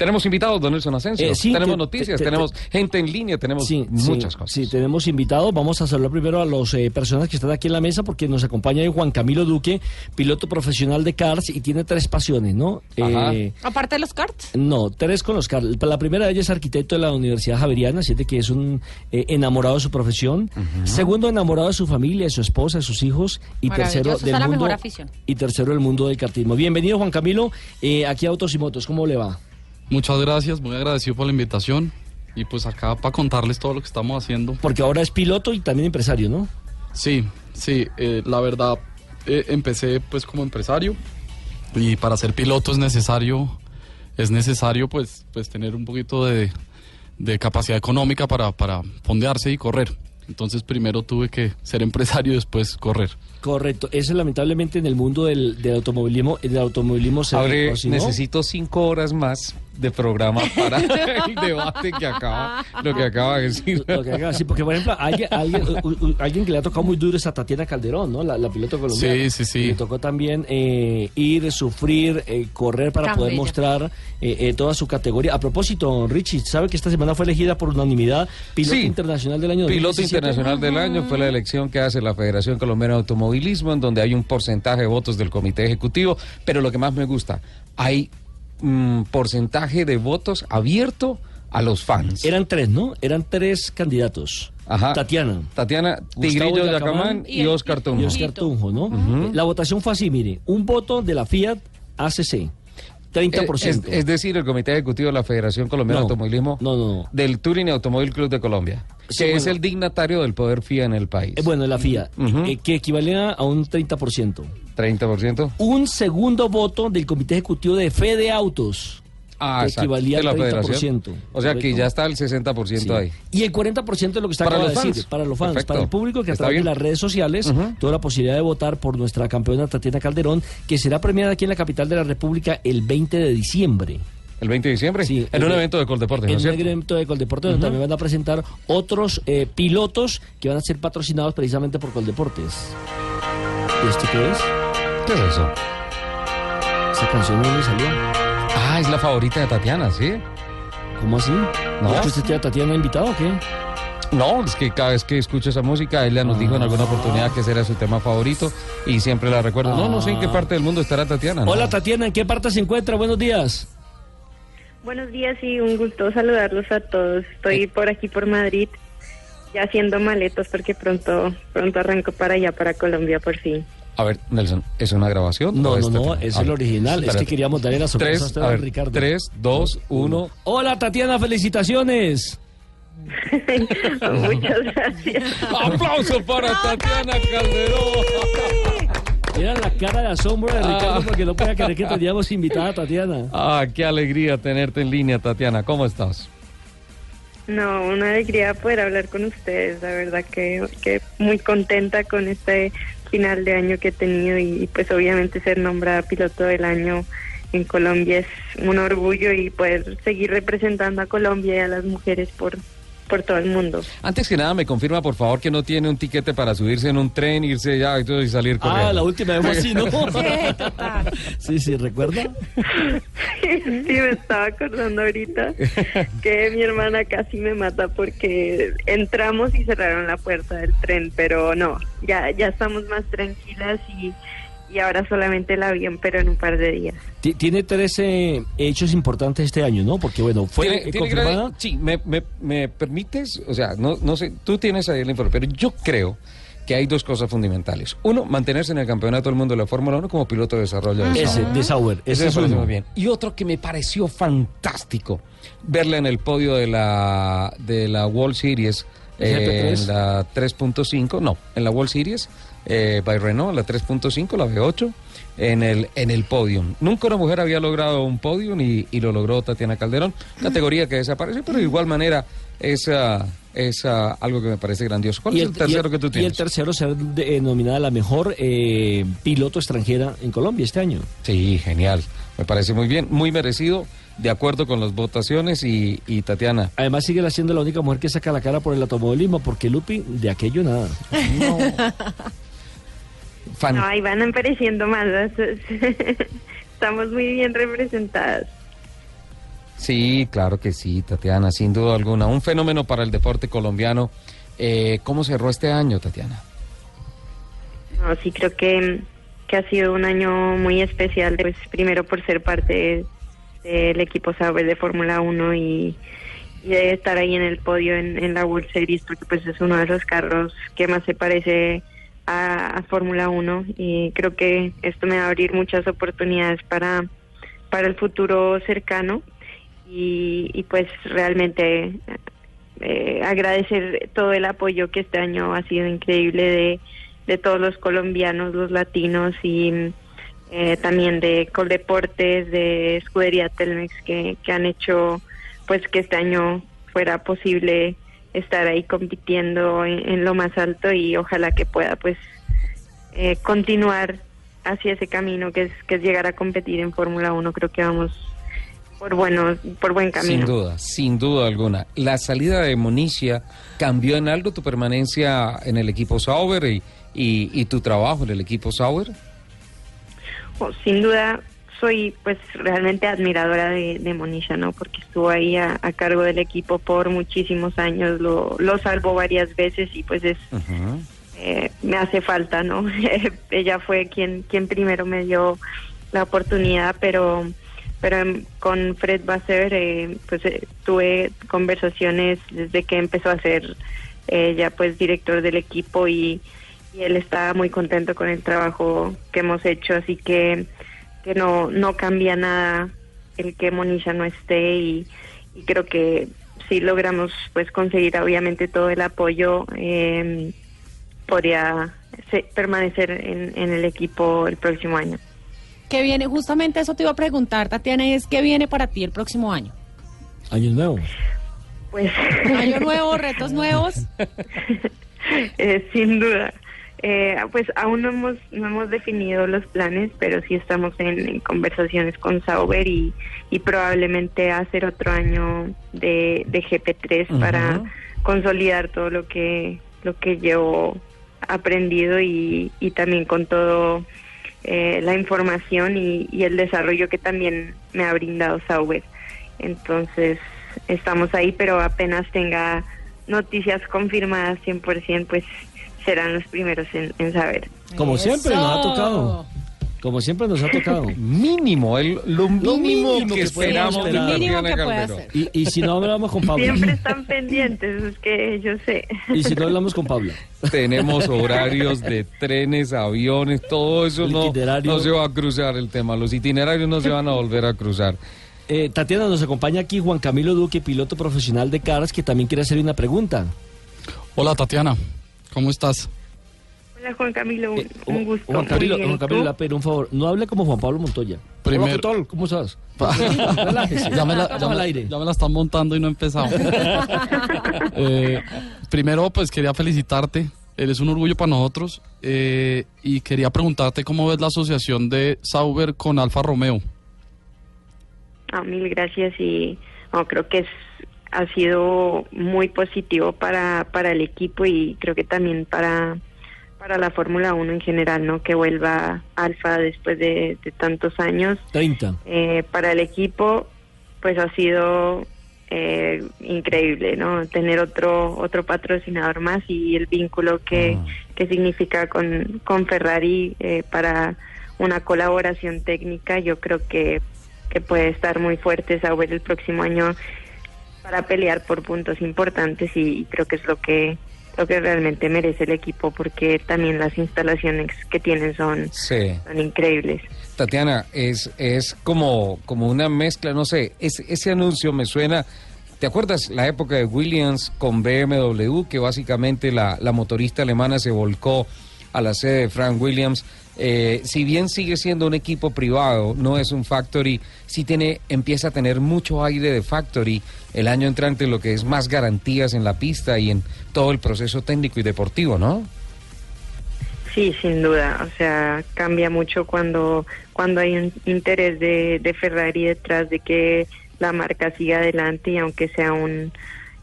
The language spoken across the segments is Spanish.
Tenemos invitados, don Nelson Asensio. Eh, sí, tenemos te- noticias, te- te- tenemos gente en línea, tenemos Sí, muchas sí, cosas. Sí, tenemos invitados. Vamos a saludar primero a las personas que están aquí en la mesa porque nos acompaña Juan Camilo Duque, piloto profesional de cars y tiene tres pasiones, ¿no? Ajá. Eh, Aparte de los karts. no, tres con los cars. La primera de ellas es arquitecto de la Universidad Javeriana, siente que es un eh, enamorado de su profesión. Segundo, enamorado de su familia, de su esposa, de sus hijos. Y tercero, del mundo. Y tercero, el mundo del kartismo. Bienvenido, Juan Camilo, eh, aquí a Autos y Motos. ¿Cómo le va? Muchas gracias, muy agradecido por la invitación y pues acá para contarles todo lo que estamos haciendo. Porque ahora es piloto y también empresario, ¿no? Sí, sí, eh, la verdad eh, empecé pues como empresario y para ser piloto es necesario, es necesario pues, pues tener un poquito de, de capacidad económica para, para fondearse y correr. Entonces primero tuve que ser empresario y después correr. Correcto. Eso lamentablemente en el mundo del, del automovilismo, del automovilismo se Abre, no, necesito cinco horas más de programa para el debate que acaba, lo que acaba de decir. lo que haga, sí, porque por ejemplo, alguien, alguien, u- u- alguien que le ha tocado muy duro es a Tatiana Calderón, ¿no? La, la piloto colombiana. Sí, sí, sí. Le tocó también eh, ir, sufrir, eh, correr para poder mostrar eh, eh, toda su categoría. A propósito, Richie, ¿sabe que esta semana fue elegida por unanimidad piloto Sí. internacional del año Piloto 2017? Internacional del Año fue la elección que hace la Federación Colombiana de Automovilismo, en donde hay un porcentaje de votos del Comité Ejecutivo, pero lo que más me gusta, hay un porcentaje de votos abierto a los fans. Eran tres, ¿no? Eran tres candidatos. Ajá. Tatiana. Tatiana Tigrillo Gustavo Yacamán y, y- Oscar Tunjo. y Oscar Tunjo, ¿no? Eh, La votación fue así, mire, un voto de la Fiat ACC, 30%. Eh, Es, es decir, el Comité Ejecutivo de la Federación Colombiana No, de Automovilismo no, no, no. del Touring y Automóvil Club de Colombia, Que es el dignatario del poder FIA en el país. Eh, bueno, la FIA, Ujú. eh, que equivalía a un 30%. 30%. Un segundo voto del Comité Ejecutivo de Fede Autos, Ah, que equivalía de al 30%. Federación. O sea que ya está el 60% Sí. ahí. Y el 40% es lo que está Para de los decir, fans. para los fans, Perfecto. para el público que a Está través de las redes sociales tuvo la posibilidad de votar por nuestra campeona Tatiana Calderón, que será premiada aquí en la capital de la República el 20 de diciembre. El 20 de diciembre, Sí, en un ve- evento de Coldeportes, ¿no en un evento de Coldeporte donde también van a presentar otros eh, pilotos que van a ser patrocinados precisamente por Coldeportes. ¿Y esto qué es? ¿Qué es eso? Esa canción no le salió. Ah, es la favorita de Tatiana, ¿sí? ¿Cómo así? No. ¿Es que usted tiene a Tatiana invitado o qué? No, es que cada vez que escucho esa música, ella nos dijo en alguna oportunidad que ese era su tema favorito y siempre la recuerdo. No, no sé en qué parte del mundo estará Tatiana. ¿no? Hola Tatiana, ¿en qué parte se encuentra? Buenos días. Buenos días y un gusto saludarlos a todos. Estoy por aquí por Madrid, ya haciendo maletas porque pronto pronto arranco para allá, para Colombia por fin. A ver, Nelson, ¿es una grabación? No, no, este no, tema? es A el ver, original. Es que queríamos darle la sorpresa a Tres, usted, a ver, Ricardo. tres, dos, uno. Hola Tatiana, felicitaciones. Muchas gracias. ¡Aplauso para Tatiana Calderón! Era la cara de asombro de Ricardo Ah. porque no podía creer que teníamos invitada a Tatiana. Ah, qué alegría tenerte en línea, Tatiana. ¿Cómo estás? No, una alegría poder hablar con ustedes. La verdad que, que muy contenta con este final de año que he tenido y pues obviamente ser nombrada piloto del año en Colombia es un orgullo y poder seguir representando a Colombia y a las mujeres por, por todo el mundo. Antes que nada, me confirma, por favor, que no tiene un tiquete para subirse en un tren, irse ya y salir corriendo. Ah, la última vez fue así, ¿no? Sí, total. Sí, sí, ¿recuerda? Sí, me estaba acordando ahorita que mi hermana casi me mata porque entramos y cerraron la puerta del tren, pero no, ya ya estamos más tranquilas y, y ahora solamente el avión, pero en un par de días. Ti- Tiene tres eh, hechos importantes este año, ¿no? Porque, bueno, fue ¿Tiene- eh, tiene confirmada... gran- Sí, me, me- me permites, o sea, no, no sé, tú tienes ahí el informe, pero yo creo que hay dos cosas fundamentales. Uno, mantenerse en el campeonato del mundo de la Fórmula 1 como piloto de desarrollo de Ese, de Sauber. Ese Ese es muy bien. Y otro que me pareció fantástico, verla en el podio de la, de la World Series, eh, GP3? en la 3.5, no, en la World Series, eh, by Renault, la 3.5, la V8, en el, en el podium. Nunca una mujer había logrado un podium y, y lo logró Tatiana Calderón, categoría que desapareció, pero de igual manera es, ah, es ah, algo que me parece grandioso. ¿Cuál es el, tercero y que tú Y el tienes? tercero ser de- nominada la mejor eh, piloto extranjera en Colombia este año. Sí, genial. Me parece muy bien, muy merecido, de acuerdo con las votaciones y, y Tatiana. Además sigue siendo la única mujer que saca la cara por el automovilismo, porque Lupi, de aquello nada. Fan- No, ahí van apareciendo más. Estamos muy bien representadas. Sí, claro que sí, Tatiana, sin duda alguna. Un fenómeno para el deporte colombiano. Eh, ¿Cómo cerró este año, Tatiana? No, sí, creo que, que ha sido un año muy especial, pues primero por ser parte del equipo Sauber de Fórmula 1 y, y de estar ahí en el podio en, en la World Series, porque pues es uno de los carros que más se parece a, Fórmula 1 y creo que esto me va a abrir muchas oportunidades para, para el futuro cercano. Y, y pues realmente eh, agradecer todo el apoyo que este año ha sido increíble de, de todos los colombianos, los latinos y eh, también de Coldeportes, de Escudería Telmex que, que han hecho pues que este año fuera posible estar ahí compitiendo en, en lo más alto y ojalá que pueda pues eh, continuar hacia ese camino que es que es llegar a competir en Fórmula 1 creo que vamos por bueno por buen camino Sin duda, sin duda alguna. La salida de Monicia cambió en algo tu permanencia en el equipo Sauber y, y, y tu trabajo en el equipo Sauber. Oh, sin duda soy pues realmente admiradora de, de Monisha, ¿no? Porque estuvo ahí a, a cargo del equipo por muchísimos años, lo, lo salvó varias veces y pues es eh, me hace falta, ¿no? Ella fue quien quien primero me dio la oportunidad, pero pero em, con Fred Basser eh, pues eh, tuve conversaciones desde que empezó a ser eh, ya pues director del equipo y, y él está muy contento con el trabajo que hemos hecho, así que que no no cambia nada el que Monisha no esté y, y creo que si logramos pues conseguir obviamente todo el apoyo eh, podría se- permanecer en, en el equipo el próximo año. ¿Qué viene? Justamente eso te iba a preguntar, Tatiana, es ¿qué viene para ti el próximo año? Año nuevo. Pues Año nuevo, retos nuevos. eh, sin duda. Eh, pues aún no hemos no hemos definido los planes, pero sí estamos en, en conversaciones con Sauber y, y probablemente hacer otro año de, de GP3 para consolidar todo lo que lo que llevo aprendido y, y también con todo eh, la información y, y el desarrollo que también me ha brindado Sauber. Entonces estamos ahí, pero apenas tenga noticias confirmadas 100%, pues serán los primeros en, en saber. Como siempre nos ha tocado. Como siempre nos ha tocado. Mínimo, el, lo mínimo, mínimo que, esperamos de hacer. Y, y si no hablamos con Pablo. Siempre están pendientes, es que yo sé. Y si no hablamos con Pablo. Tenemos horarios de trenes, aviones, todo eso no, no se va a cruzar el tema. Los itinerarios no se van a volver a cruzar. Eh, Tatiana, nos acompaña aquí Juan Camilo Duque, piloto profesional de Cars, que también quiere hacer una pregunta. Hola Tatiana, ¿cómo estás? Hola Juan Camilo, un, Eh, un gusto. Juan Camilo, un favor. No hable como Juan Pablo Montoya. Primero- Hola, ¿qué tal? ¿Cómo estás? Relájese. Ya me, la, Estamos ya me- al aire. ya me la están montando y no he empezado. Eh, primero, pues quería felicitarte. Eres un orgullo para nosotros. eh, y quería preguntarte cómo ves la asociación de Sauber con Alfa Romeo. Ah, mil gracias y no, creo que es, ha sido muy positivo para, para el equipo y creo que también para, para la Fórmula 1 en general, ¿no? Que vuelva Alfa después de, de tantos años. 30. Eh, para el equipo, pues ha sido eh, increíble, ¿no? Tener otro otro patrocinador más y el vínculo que, que significa con, con Ferrari eh, para una colaboración técnica, yo creo que, que puede estar muy fuerte Sauber el próximo año para pelear por puntos importantes y creo que es lo que lo que realmente merece el equipo porque también las instalaciones que tienen son, Sí. son increíbles. Tatiana, es, es como, como una mezcla, no sé, ese, ese anuncio me suena. ¿Te acuerdas la época de Williams con BMW, que básicamente la, la motorista alemana se volcó a la sede de Frank Williams? Eh, si bien sigue siendo un equipo privado, no es un factory, sí tiene, empieza a tener mucho aire de factory el año entrante, lo que es más garantías en la pista y en todo el proceso técnico y deportivo, ¿no? Sí, sin duda. O sea, cambia mucho cuando, cuando hay un interés de, de Ferrari detrás de que la marca siga adelante y aunque sea un,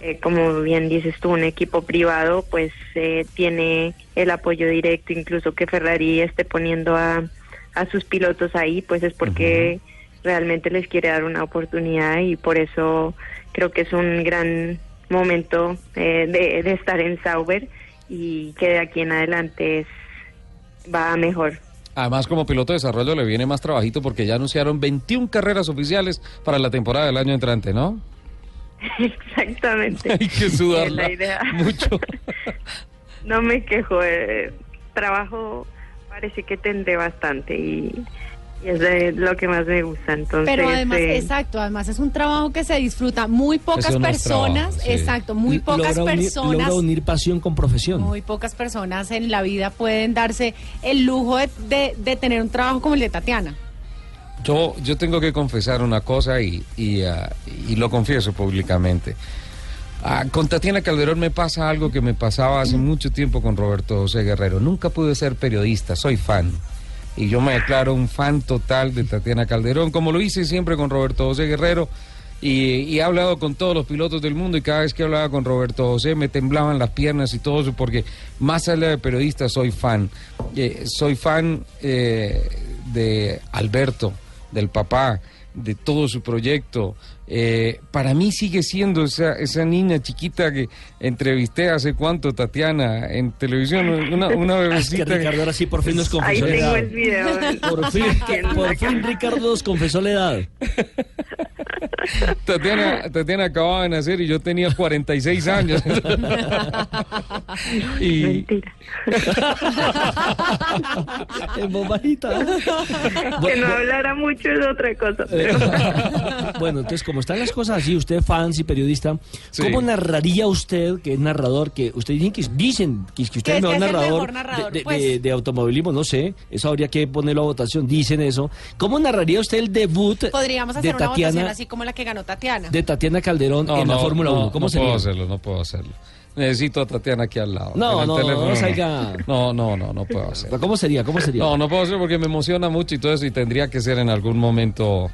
eh, como bien dices tú, un equipo privado, pues eh, tiene el apoyo directo, incluso que Ferrari esté poniendo a, a sus pilotos ahí, pues es porque realmente les quiere dar una oportunidad y por eso creo que es un gran momento eh, de, de estar en Sauber y que de aquí en adelante es, va mejor. Además, como piloto de desarrollo le viene más trabajito porque ya anunciaron 21 carreras oficiales para la temporada del año entrante, ¿no? Exactamente. Hay que sudarla la idea. mucho. no me quejo, eh, trabajo parece que tendré bastante y, y es de lo que más me gusta. Entonces, Pero además, eh, exacto, además es un trabajo que se disfruta. Muy pocas no personas, trabajo, sí. exacto, muy L- pocas logra unir- personas. logra unir pasión con profesión. Muy pocas personas en la vida pueden darse el lujo de, de- de tener un trabajo como el de Tatiana. Yo, yo tengo que confesar una cosa y, y, ah, y lo confieso públicamente. Ah, con Tatiana Calderón me pasa algo que me pasaba hace mucho tiempo con Roberto José Guerrero. Nunca pude ser periodista, soy fan. Y yo me declaro un fan total de Tatiana Calderón, como lo hice siempre con Roberto José Guerrero. Y, y he hablado con todos los pilotos del mundo y cada vez que hablaba con Roberto José me temblaban las piernas y todo eso porque más allá de periodista soy fan. Eh, soy fan eh, de Alberto, del papá, de todo su proyecto. Eh, para mí sigue siendo esa, esa niña chiquita que entrevisté hace cuánto, Tatiana, en televisión, una, una Es que bebecita. Ricardo ahora sí por fin nos ahí confesó la tengo edad. el video. Por fin, por fin Ricardo nos confesó la edad. Tatiana, Tatiana acababa de nacer y yo tenía 46 años. y Mentira. En voz bajita. Que no hablara mucho es otra cosa. Pero... Bueno, entonces, como están las cosas así, usted fans y periodista, Sí. ¿cómo narraría usted, que es narrador, que usted dicen que dicen que, que usted Que es el mejor el narrador, mejor narrador, de, de- pues. de- de automovilismo? No sé, eso habría que ponerlo a votación, dicen eso. ¿Cómo narraría usted el debut Podríamos de hacer una votación Tatiana, así como la que ganó Tatiana. de Tatiana Calderón en la Fórmula 1? ¿Cómo no sería? puedo hacerlo, no puedo hacerlo. Necesito a Tatiana aquí al lado. No, el no, teléfono, no salga. No, no, no, no puedo hacerlo. ¿Cómo sería? ¿Cómo sería? No, no puedo hacerlo porque me emociona mucho y todo eso y tendría que ser en algún momento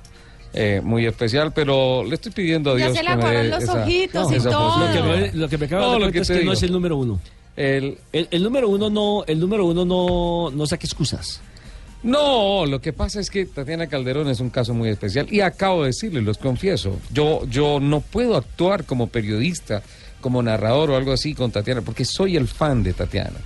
eh, muy especial, pero le estoy pidiendo a Ya Dios se le que me los esa- ojitos y todo. Lo que me, lo que me acaba No, de lo dar que cuenta es que no es el número uno. El, El, el número uno no, el número uno no, no saque excusas. No, lo que pasa es que Tatiana Calderón es un caso muy especial y acabo de decirle, los confieso, yo, yo no puedo actuar como periodista, como narrador o algo así con Tatiana, porque soy el fan de Tatiana.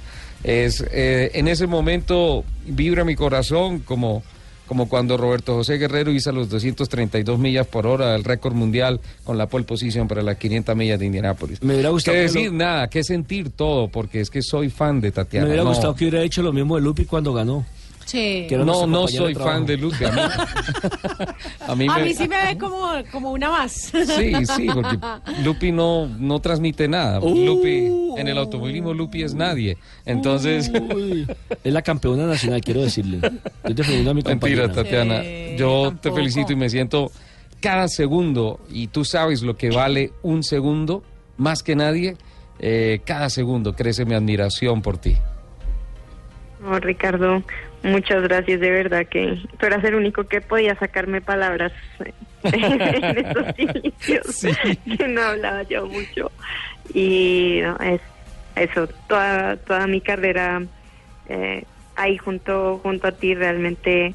Es, eh, en ese momento vibra mi corazón como, como cuando Roberto José Guerrero hizo los 232 millas por hora, el récord mundial con la pole position para las 500 millas de Indianápolis. Me hubiera gustado ¿Qué que decir? lo- Nada, que sentir todo, porque es que soy fan de Tatiana. me hubiera no. gustado que hubiera hecho lo mismo de Lupi cuando ganó. Sí. No, no soy de fan de Lupe. A mí, a mí A me- mí sí me ve como, como una más. Sí, sí, porque Lupi no, no transmite nada. Uh. Lupi, en el automovilismo Lupi es nadie. Entonces, Uy, es la campeona nacional, quiero decirle. Estoy defendiendo a mi mentira. Tatiana. Sí, Yo te felicito y me siento cada segundo, y tú sabes lo que vale un segundo, más que nadie, eh, cada segundo crece mi admiración por ti. No, Ricardo, muchas gracias, de verdad que tú eras el único que podía sacarme palabras en estos inicios, que no hablaba yo mucho. Y no, es eso, toda, toda mi carrera eh, ahí junto, junto a ti realmente,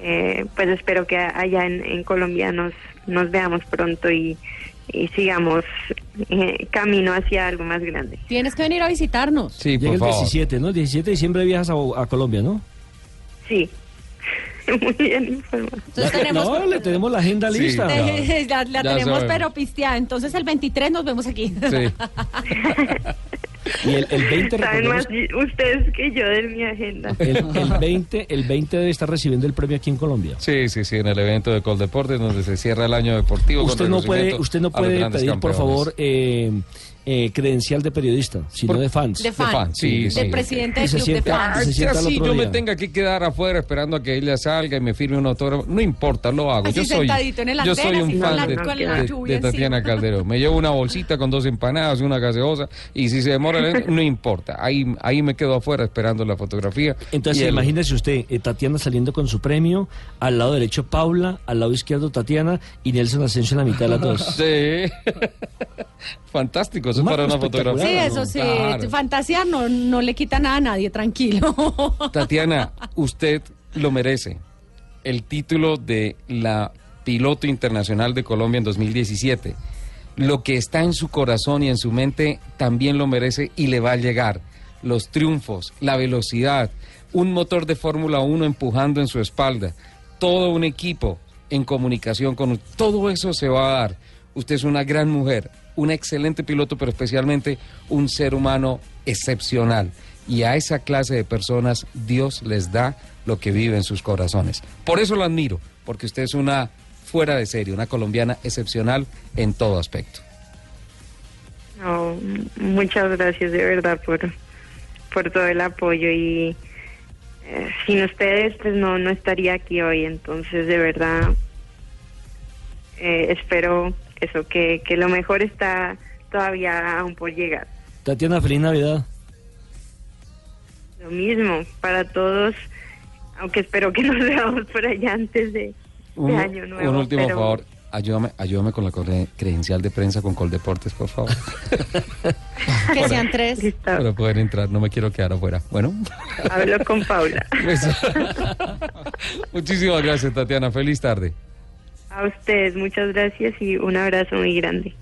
eh, pues espero que allá en, en Colombia nos, nos veamos pronto y, y sigamos eh, camino hacia algo más grande. Tienes que venir a visitarnos. Sí, Llega por el favor. 17, ¿no? El 17 de diciembre viajas a, a Colombia, ¿no? Sí, muy bien informado. Entonces tenemos, No, le tenemos la agenda Sí. lista. Te- la, la Ya tenemos sabemos. pero pisteada. Entonces el 23 nos vemos aquí. Sí. Y el, el 20, Saben más ustedes que yo de mi agenda. el, el 20, el 20 debe estar recibiendo el premio aquí en Colombia. Sí, sí, sí, en el evento de Coldeportes donde se cierra el año deportivo. con Usted no puede, usted no puede pedir, por favor, eh, eh, credencial de periodista, sino Por- de fans. De fan. fan, sí, sí. presidente Y del club de fans. se Ah, así yo me tenga que quedar afuera esperando a que ella salga y me firme un autógrafo. No importa, lo hago. Así yo soy, sentadito en el yo andén, soy un fan la- de, de- de Tatiana. Calderón. Me llevo una bolsita con dos empanadas y una gaseosa y si se demora, no importa. Ahí, ahí me quedo afuera esperando la fotografía. Entonces, el- imagínese usted, eh, Tatiana saliendo con su premio, al lado derecho Paula, al lado izquierdo Tatiana y Nelson Asensio en la mitad de las dos. Sí. Fantástico, eso es para una fotografía. Sí, eso sí. Claro. Fantasear no, no le quita nada a nadie, tranquilo. Tatiana, usted lo merece. el título de la piloto internacional de Colombia en 2017. Lo que está en su corazón y en su mente también lo merece y le va a llegar. Los triunfos, la velocidad, un motor de Fórmula 1 empujando en su espalda, todo un equipo en comunicación con todo eso se va a dar. Usted es una gran mujer, una excelente piloto, pero especialmente un ser humano excepcional. Y a esa clase de personas Dios les da lo que vive en sus corazones. Por eso lo admiro, porque usted es una fuera de serie, una colombiana excepcional en todo aspecto. No, muchas gracias de verdad por, por todo el apoyo y eh, sin ustedes pues no, no estaría aquí hoy, entonces de verdad eh, espero eso, que, que lo mejor está todavía aún por llegar. Tatiana, feliz Navidad. Lo mismo para todos, aunque espero que nos veamos por allá antes de, de Un, Año Nuevo. un último pero- favor, ayúdame, ayúdame con la cre- credencial de prensa con Coldeportes, por favor. Que sean tres. Para poder entrar, no me quiero quedar afuera. Bueno. hablo con Paula. Eso. Muchísimas gracias, Tatiana. Feliz tarde. A ustedes, muchas gracias y un abrazo muy grande.